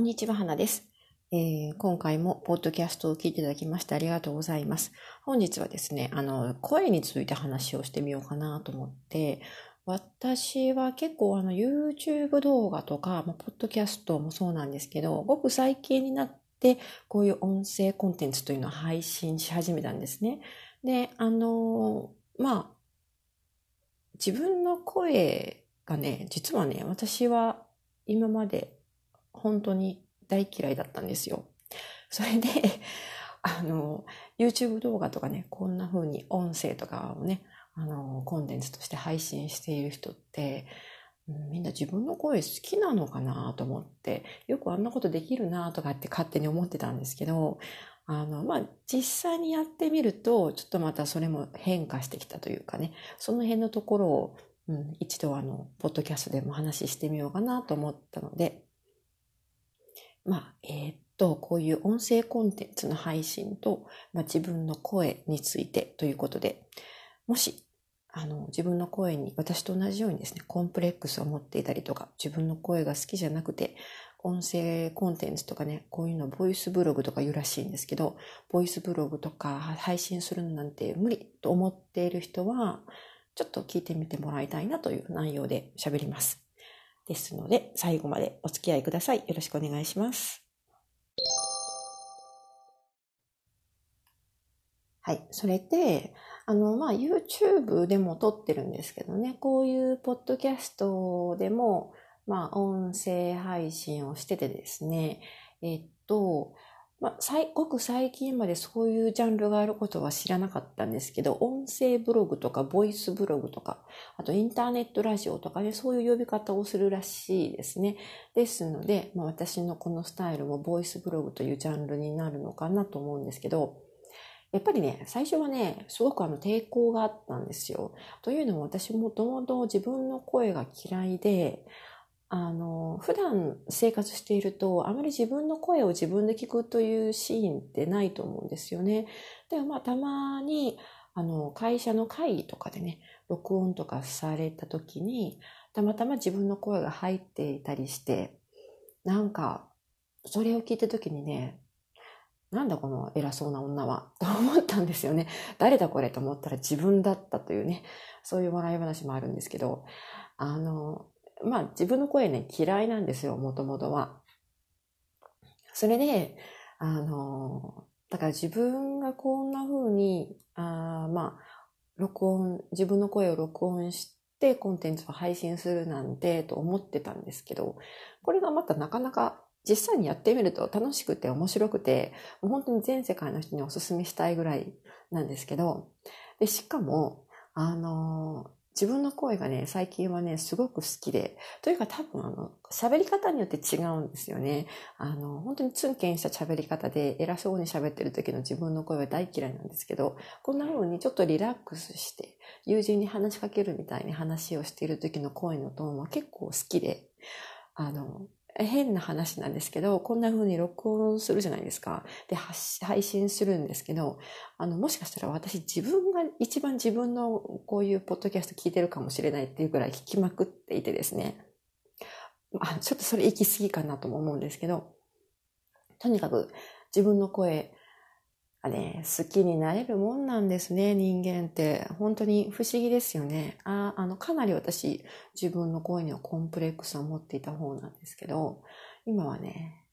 こんにちは、花です、えー、今回もポッドキャストを聞いていただきましてありがとうございます。本日はですね、あの、声について話をしてみようかなと思って、私は結構あの YouTube 動画とか、まあ、ポッドキャストもそうなんですけど、ごく最近になってこういう音声コンテンツというのを配信し始めたんですね。で、あの、まあ、自分の声がね、実はね、私は今まで本当に大嫌いだったんですよ。それで、あの、YouTube 動画とかね、こんな風に音声とかをね、あの、コンテンツとして配信している人って、みんな自分の声好きなのかなと思って、よくあんなことできるなとかって勝手に思ってたんですけど、あの、まあ、実際にやってみると、ちょっとまたそれも変化してきたというかね、その辺のところを、うん、一度あの、ポッドキャストでも話してみようかなと思ったので、まあ、えー、っと、こういう音声コンテンツの配信と、まあ、自分の声についてということで、もし、あの、自分の声に、私と同じようにですね、コンプレックスを持っていたりとか、自分の声が好きじゃなくて、音声コンテンツとかね、こういうのボイスブログとか言うらしいんですけど、ボイスブログとか配信するなんて無理と思っている人は、ちょっと聞いてみてもらいたいなという内容で喋ります。ですので、最後までお付き合いください。よろしくお願いします。はい。それで、あの、まあ、YouTube でも撮ってるんですけどね、こういうポッドキャストでも、まあ、音声配信をしててですね、えっと、まあ、ごく最近までそういうジャンルがあることは知らなかったんですけど、音声ブログとか、ボイスブログとか、あとインターネットラジオとかね、そういう呼び方をするらしいですね。ですので、まあ、私のこのスタイルもボイスブログというジャンルになるのかなと思うんですけど、やっぱりね、最初はね、すごくあの抵抗があったんですよ。というのも私もともと自分の声が嫌いで、あの、普段生活していると、あまり自分の声を自分で聞くというシーンってないと思うんですよね。でもまあ、たまに、あの、会社の会議とかでね、録音とかされた時に、たまたま自分の声が入っていたりして、なんか、それを聞いた時にね、なんだこの偉そうな女は、と思ったんですよね。誰だこれと思ったら自分だったというね、そういう笑い話もあるんですけど、あの、まあ自分の声ね、嫌いなんですよ、もともとは。それで、あの、だから自分がこんな風に、あまあ、録音、自分の声を録音してコンテンツを配信するなんてと思ってたんですけど、これがまたなかなか実際にやってみると楽しくて面白くて、もう本当に全世界の人にお勧めしたいぐらいなんですけど、で、しかも、あの、自分の声がね、最近はね、すごく好きで、というか多分あの、喋り方によって違うんですよね。あの、本当にツンケンした喋り方で偉そうに喋ってる時の自分の声は大嫌いなんですけど、こんな風にちょっとリラックスして、友人に話しかけるみたいに話をしている時の声のトーンは結構好きで、あの、変な話なんですけど、こんな風に録音するじゃないですか。で、配信するんですけど、あの、もしかしたら私自分が一番自分のこういうポッドキャスト聞いてるかもしれないっていうくらい聞きまくっていてですね。あちょっとそれ行き過ぎかなとも思うんですけど、とにかく自分の声ね、好きになれるもんなんですね、人間って。本当に不思議ですよね。ああの、かなり私、自分の声にはコンプレックスを持っていた方なんですけど、今はね、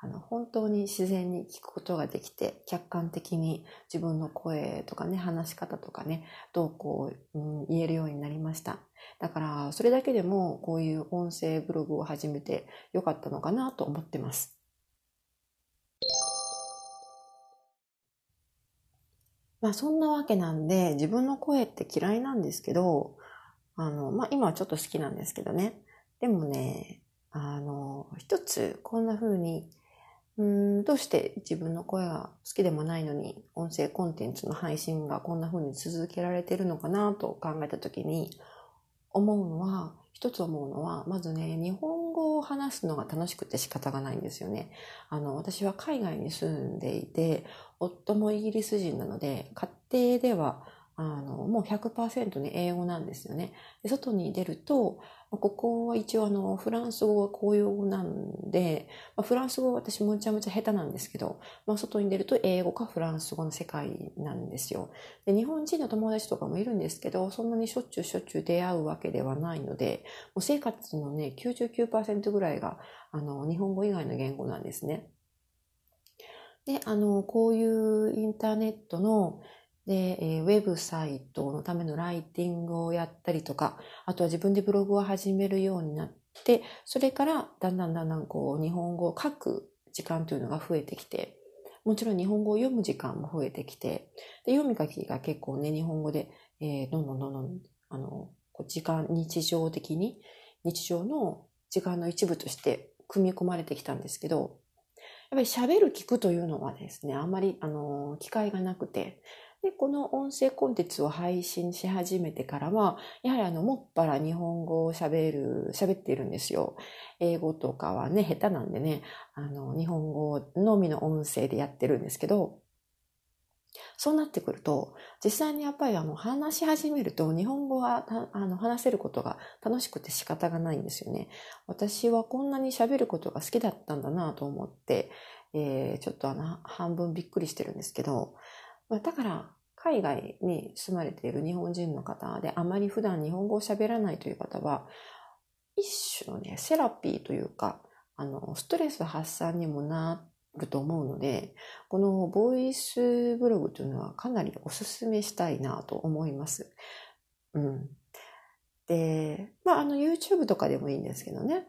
あの、本当に自然に聞くことができて、客観的に自分の声とかね、話し方とかね、どうこう、うん、言えるようになりました。だから、それだけでも、こういう音声ブログを始めてよかったのかなと思ってます。まあそんなわけなんで、自分の声って嫌いなんですけど、あの、まあ今はちょっと好きなんですけどね。でもね、あの、一つこんな風に、うん、どうして自分の声が好きでもないのに、音声コンテンツの配信がこんな風に続けられてるのかなと考えたときに、思うのは、一つ思うのは、まずね、日本語を話すのが楽しくて仕方がないんですよね。あの、私は海外に住んでいて、夫もイギリス人なので、家庭では、あの、もう100%ね、英語なんですよね。で外に出ると、ここは一応あの、フランス語が公用語なんで、まあ、フランス語は私むちゃむちゃ下手なんですけど、まあ、外に出ると英語かフランス語の世界なんですよ。で、日本人の友達とかもいるんですけど、そんなにしょっちゅうしょっちゅう出会うわけではないので、もう生活のね、99%ぐらいが、あの、日本語以外の言語なんですね。で、あの、こういうインターネットの、で、えー、ウェブサイトのためのライティングをやったりとか、あとは自分でブログを始めるようになって、それからだんだんだんだんこう日本語を書く時間というのが増えてきて、もちろん日本語を読む時間も増えてきて、で読み書きが結構ね、日本語で、えー、どんどんどんどん、あの、時間、日常的に、日常の時間の一部として組み込まれてきたんですけど、やっぱり喋る聞くというのはですね、あんまり、あの、機会がなくて、で、この音声コンテンツを配信し始めてからは、やはりあの、もっぱら日本語を喋る、喋っているんですよ。英語とかはね、下手なんでね、あの、日本語のみの音声でやってるんですけど、そうなってくると、実際にやっぱりあの話し始めると日本語はあの話せることが楽しくて仕方がないんですよね。私はこんなに喋ることが好きだったんだなと思って、えー、ちょっとあの半分びっくりしてるんですけど、だから海外に住まれている日本人の方であまり普段日本語を喋らないという方は、一種のね、セラピーというか、あの、ストレス発散にもなると思うので、このボイスブログというのはかなりお勧めしたいなと思います。うん。で、まあ、あの、YouTube とかでもいいんですけどね。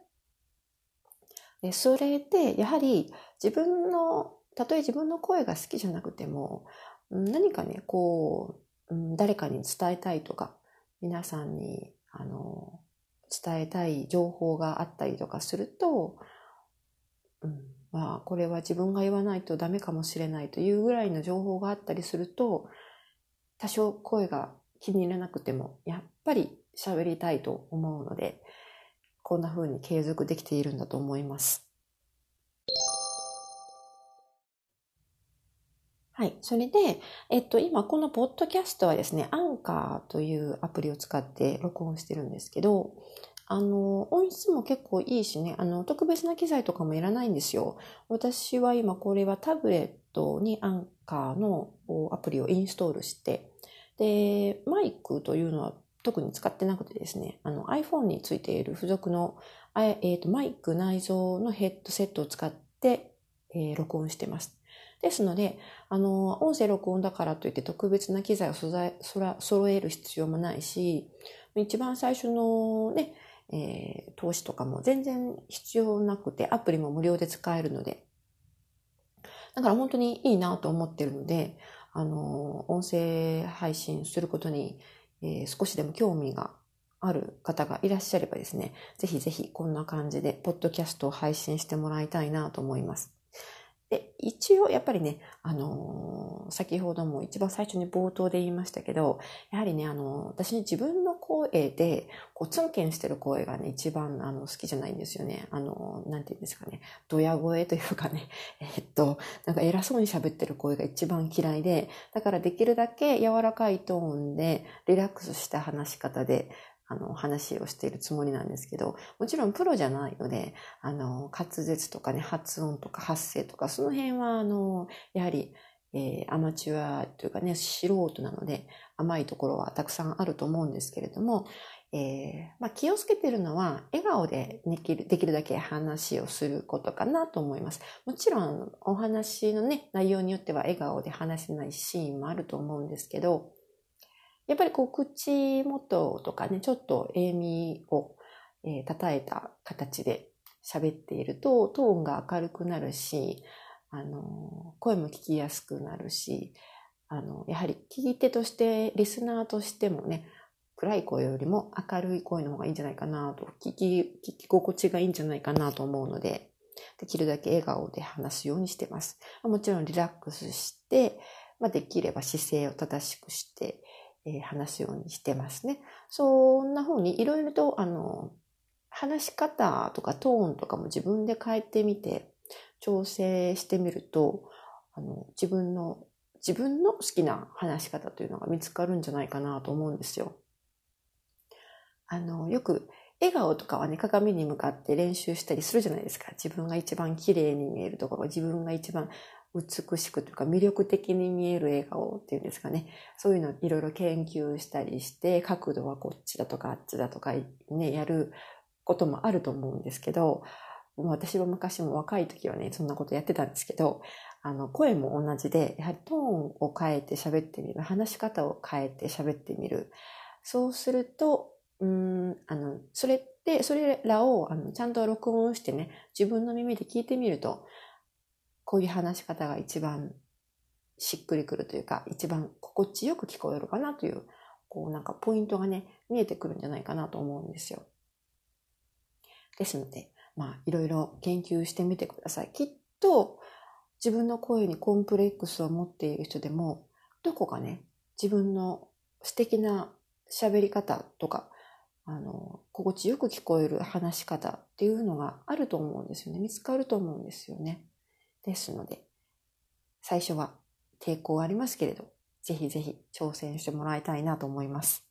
で、それで、やはり自分の、たとえ自分の声が好きじゃなくても、何かね、こう、誰かに伝えたいとか、皆さんに、あの、伝えたい情報があったりとかすると、うん、まあ、これは自分が言わないとダメかもしれないというぐらいの情報があったりすると、多少声が気に入らなくても、やっぱり喋りたいと思うので、こんな風に継続できているんだと思います。はい。それで、えっと、今このポッドキャストはですね、アンカーというアプリを使って録音してるんですけど、あの、音質も結構いいしね、あの、特別な機材とかもいらないんですよ。私は今これはタブレットにアンカーのアプリをインストールして、で、マイクというのは特に使ってなくてですね、あの iPhone についている付属の、えーと、マイク内蔵のヘッドセットを使って、えー、録音してます。ですので、あの、音声録音だからといって特別な機材を素材揃える必要もないし、一番最初のね、えー、投資とかも全然必要なくて、アプリも無料で使えるので、だから本当にいいなと思ってるので、あの、音声配信することに、えー、少しでも興味がある方がいらっしゃればですね、ぜひぜひこんな感じで、ポッドキャストを配信してもらいたいなと思います。で、一応やっぱりね、あのー、先ほども一番最初に冒頭で言いましたけど、やはりね、あのー、私自分の声で、こう、ツンケンしてる声がね、一番あの好きじゃないんですよね。あのー、なんて言うんですかね、ドヤ声というかね、えっと、なんか偉そうに喋ってる声が一番嫌いで、だからできるだけ柔らかいトーンで、リラックスした話し方で、あの、話をしているつもりなんですけど、もちろんプロじゃないので、あの、滑舌とかね、発音とか発声とか、その辺は、あの、やはり、えー、アマチュアというかね、素人なので、甘いところはたくさんあると思うんですけれども、えー、まあ、気をつけてるのは、笑顔でできるできるだけ話をすることかなと思います。もちろん、お話のね、内容によっては笑顔で話せないシーンもあると思うんですけど、やっぱりこう口元とかね、ちょっと笑みを、えー、叩えた形で喋っていると、トーンが明るくなるし、あの、声も聞きやすくなるし、あの、やはり聞き手として、リスナーとしてもね、暗い声よりも明るい声の方がいいんじゃないかなと、聞き、聞き心地がいいんじゃないかなと思うので、できるだけ笑顔で話すようにしてます。もちろんリラックスして、まあ、できれば姿勢を正しくして、えー、話すようにしてますね。そんな風にいろいろと、あの、話し方とかトーンとかも自分で変えてみて、調整してみると、あの、自分の自分の好きな話し方というのが見つかるんじゃないかなと思うんですよ。あの、よく笑顔とかはね、鏡に向かって練習したりするじゃないですか。自分が一番綺麗に見えるところ、自分が一番美しくというか魅力的に見える笑顔っていうんですかね。そういうのいろいろ研究したりして、角度はこっちだとかあっちだとかね、やることもあると思うんですけど、私は昔も若い時はね、そんなことやってたんですけど、あの、声も同じで、やはりトーンを変えて喋ってみる。話し方を変えて喋ってみる。そうすると、うん、あの、それって、それらを、あの、ちゃんと録音してね、自分の耳で聞いてみると、こういう話し方が一番しっくりくるというか、一番心地よく聞こえるかなという、こうなんかポイントがね、見えてくるんじゃないかなと思うんですよ。ですので、まあ、いろいろ研究してみてください。きっと、自分の声にコンプレックスを持っている人でも、どこかね、自分の素敵な喋り方とか、あの、心地よく聞こえる話し方っていうのがあると思うんですよね。見つかると思うんですよね。ですので、最初は抵抗ありますけれど、ぜひぜひ挑戦してもらいたいなと思います。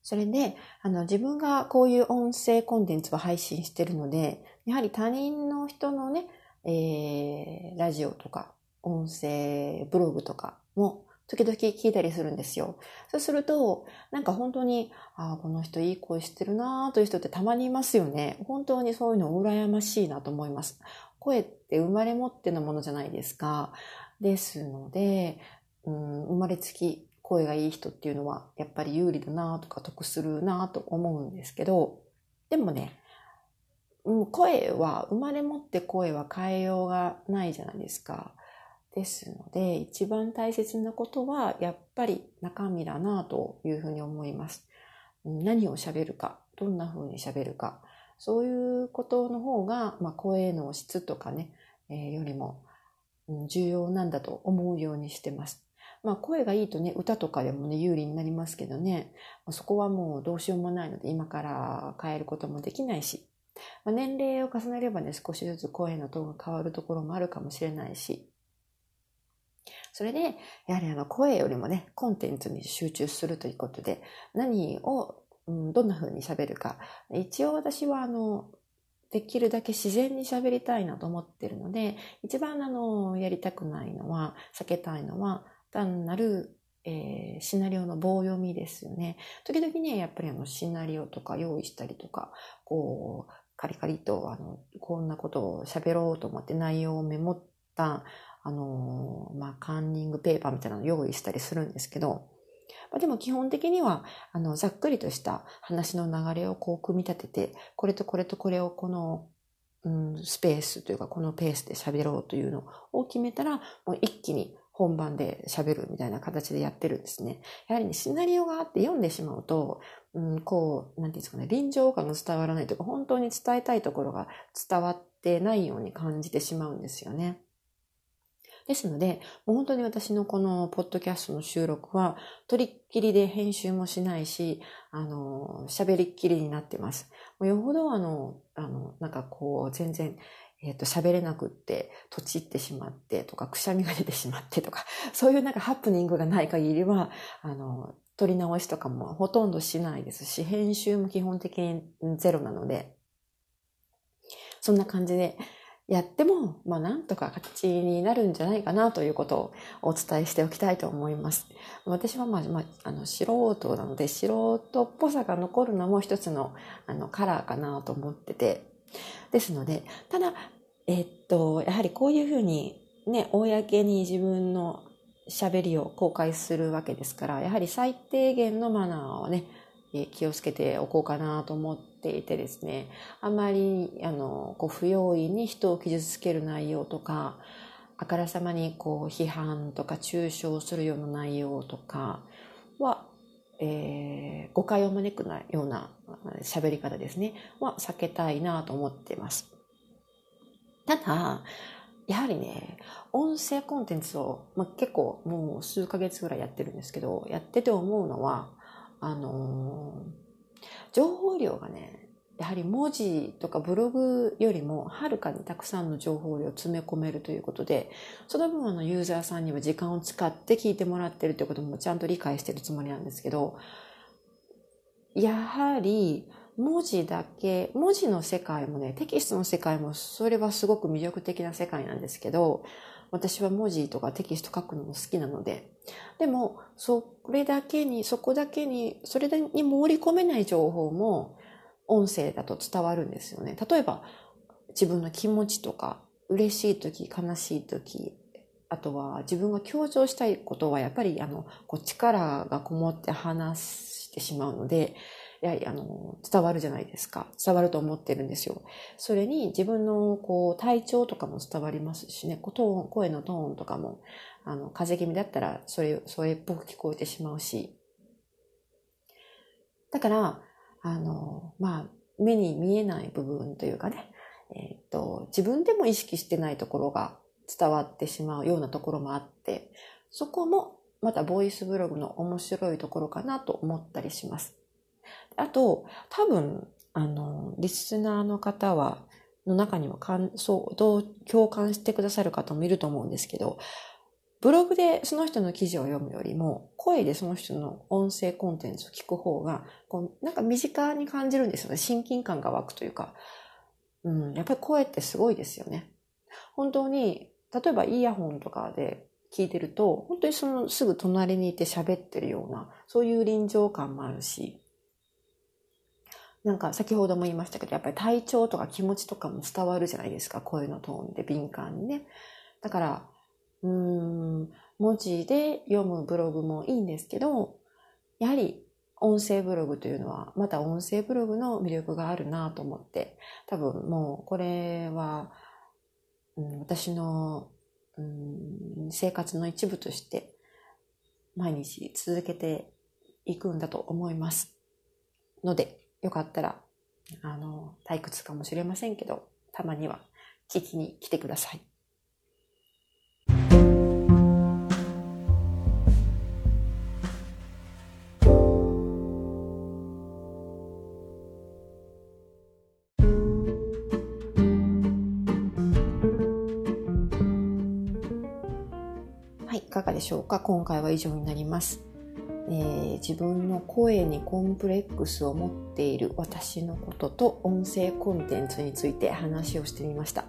それで、あの、自分がこういう音声コンテンツを配信してるので、やはり他人の人のね、えー、ラジオとか、音声ブログとかも時々聞いたりするんですよ。そうすると、なんか本当に、ああ、この人いい声してるなーという人ってたまにいますよね。本当にそういうの羨ましいなと思います。声って生まれ持ってのものじゃないですか。ですので、うん、生まれつき声がいい人っていうのはやっぱり有利だなとか得するなと思うんですけど、でもね、声は、生まれ持って声は変えようがないじゃないですか。ですので、一番大切なことは、やっぱり中身だなというふうに思います。何を喋るか、どんな風に喋るか、そういうことの方が、まあ、声の質とかね、えー、よりも、重要なんだと思うようにしてます。まあ、声がいいとね、歌とかでもね、有利になりますけどね、そこはもうどうしようもないので、今から変えることもできないし、まあ、年齢を重ねればね、少しずつ声のトーンが変わるところもあるかもしれないし、それで、やはりあの声よりもね、コンテンツに集中するということで、何を、うん、どんな風に喋るか。一応私はあの、できるだけ自然に喋りたいなと思ってるので、一番あの、やりたくないのは、避けたいのは、単なる、えー、シナリオの棒読みですよね。時々ね、やっぱりあの、シナリオとか用意したりとか、こう、カリカリと、あの、こんなことを喋ろうと思って内容をメモったあの、まあ、カンニングペーパーみたいなのを用意したりするんですけど、まあ、でも基本的には、あの、ざっくりとした話の流れをこう組み立てて、これとこれとこれをこの、うん、スペースというか、このペースで喋ろうというのを決めたら、もう一気に本番で喋るみたいな形でやってるんですね。やはりね、シナリオがあって読んでしまうと、うん、こう、なんていうんですかね、臨場感が伝わらないというか、本当に伝えたいところが伝わってないように感じてしまうんですよね。ですので、もう本当に私のこのポッドキャストの収録は、とりっきりで編集もしないし、あの、喋りっきりになってます。もうよほどあの、あの、なんかこう、全然、えっ、と、喋れなくって、とちってしまってとか、くしゃみが出てしまってとか、そういうなんかハプニングがない限りは、あの、撮り直しとかもほとんどしないですし、編集も基本的にゼロなので、そんな感じで、やっても、まあ、なんとか形になるんじゃないかなということをお伝えしておきたいと思います。私は、まあ、まあ、あの、素人なので、素人っぽさが残るのも一つの、あの、カラーかなと思ってて。ですので、ただ、えっと、やはりこういうふうに、ね、公に自分の喋りを公開するわけですから、やはり最低限のマナーをね、気をつけておこうかなと思っていてですね、あまり、あの、こう、不用意に人を傷つける内容とか、あからさまにこう、批判とか中傷するような内容とかは、えー、誤解を招くような喋り方ですね、は避けたいなと思っています。ただ、やはりね、音声コンテンツを、まあ、結構もう数ヶ月ぐらいやってるんですけど、やってて思うのは、あのー情報量がね、やはり文字とかブログよりもはるかにたくさんの情報量を詰め込めるということで、その分あのユーザーさんには時間を使って聞いてもらってるということもちゃんと理解してるつもりなんですけど、やはり文字だけ、文字の世界もね、テキストの世界もそれはすごく魅力的な世界なんですけど、私は文字とかテキスト書くのも好きなので、でも、それだけに、そこだけに、それに盛り込めない情報も、音声だと伝わるんですよね。例えば、自分の気持ちとか、嬉しい時、悲しい時、あとは自分が強調したいことはやっぱりあの、こう力がこもって話してしまうので、やはりあの、伝わるじゃないですか。伝わると思ってるんですよ。それに自分のこう体調とかも伝わりますしね、トーン、声のトーンとかも、あの、風邪気味だったらそれ、それっぽく聞こえてしまうし。だから、あの、まあ、目に見えない部分というかね、えっ、と、自分でも意識してないところが伝わってしまうようなところもあって、そこもまたボイスブログの面白いところかなと思ったりします。あと、多分、あの、リスナーの方は、の中には感想、どう共感してくださる方もいると思うんですけど、ブログでその人の記事を読むよりも、声でその人の音声コンテンツを聞く方が、こう、なんか身近に感じるんですよね。親近感が湧くというか。うん、やっぱり声ってすごいですよね。本当に、例えばイヤホンとかで聞いてると、本当にそのすぐ隣にいて喋ってるような、そういう臨場感もあるし、なんか先ほども言いましたけど、やっぱり体調とか気持ちとかも伝わるじゃないですか。声のトーンで敏感にね。だから、うん、文字で読むブログもいいんですけど、やはり音声ブログというのは、また音声ブログの魅力があるなと思って、多分もうこれは、うん、私の、うん、生活の一部として毎日続けていくんだと思います。ので、よかったら、あの、退屈かもしれませんけど、たまには聞きに来てください。かがでしょうか？今回は以上になります、えー、自分の声にコンプレックスを持っている私のことと音声コンテンツについて話をしてみました。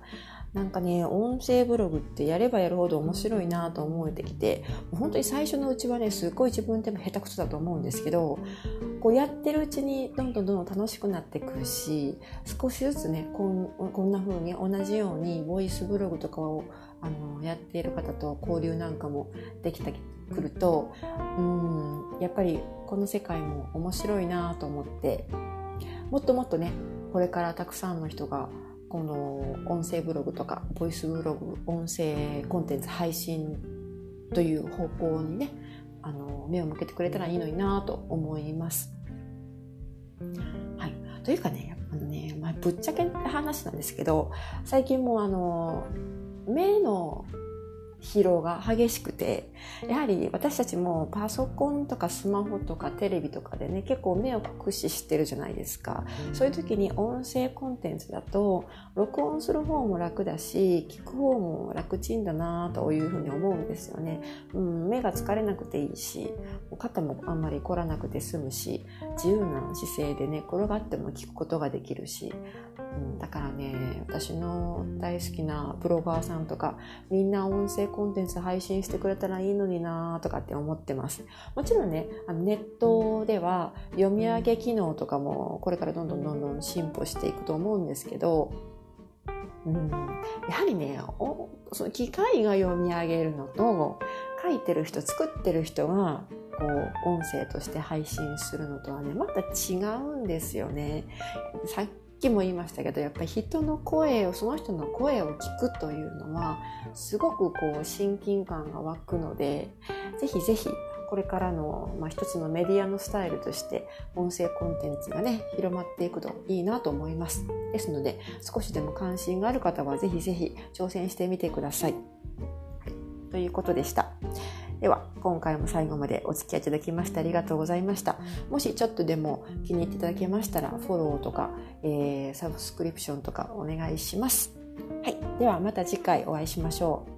なんかね、音声ブログってやればやるほど面白いなと思えてきて、本当に最初のうちはね、すっごい自分でも下手くそだと思うんですけど、こうやってるうちにどんどんどんどん楽しくなってくるし、少しずつね、こんこんな風に同じようにボイスブログとかをあのやっている方と交流なんかもできてくると、うん、やっぱりこの世界も面白いなと思って、もっともっとね、これからたくさんの人がこの音声ブログとかボイスブログ音声コンテンツ配信という方向にねあの目を向けてくれたらいいのになと思います。はい、というかねあのね、まあ、ぶっちゃけ話なんですけど最近もあの目の疲労が激しくて、やはり私たちもパソコンとかスマホとかテレビとかでね、結構目を酷使してるじゃないですか。そういう時に音声コンテンツだと、録音する方も楽だし、聞く方も楽ちんだなというふうに思うんですよね。うん、目が疲れなくていいし、肩もあんまり凝らなくて済むし、自由な姿勢でね、転がっても聞くことができるし、うん、だからね、私の大好きなブロガーさんとか、みんな音声コンテンツ配信してくれたらいいのになとかって思ってます。もちろんね、あのネットでは読み上げ機能とかもこれからどんどんどんどん進歩していくと思うんですけど、うん、やはりねおその機械が読み上げるのと書いてる人作ってる人がこう音声として配信するのとはねまた違うんですよね。さっっきも言いましたけどやっぱり人の声をその人の声を聞くというのはすごくこう親近感が湧くのでぜひぜひこれからの、まあ、一つのメディアのスタイルとして音声コンテンツがね広まっていくといいなと思います。ですので少しでも関心がある方はぜひぜひ挑戦してみてください。ということでした。では、今回も最後までお付き合いいただきましてありがとうございました。もしちょっとでも気に入っていただけましたら、フォローとか、えー、サブスクリプションとかお願いします。はい。ではまた次回お会いしましょう。